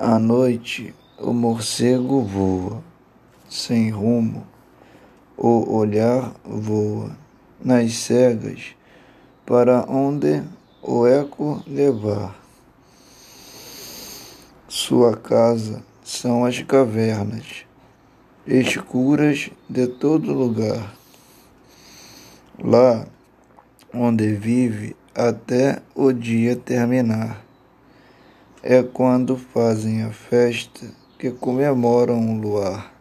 À noite o morcego voa, sem rumo, o olhar voa nas cegas, para onde o eco levar. Sua casa são as cavernas, escuras de todo lugar. Lá onde vive até o dia terminar. É quando fazem a festa que comemoram o luar.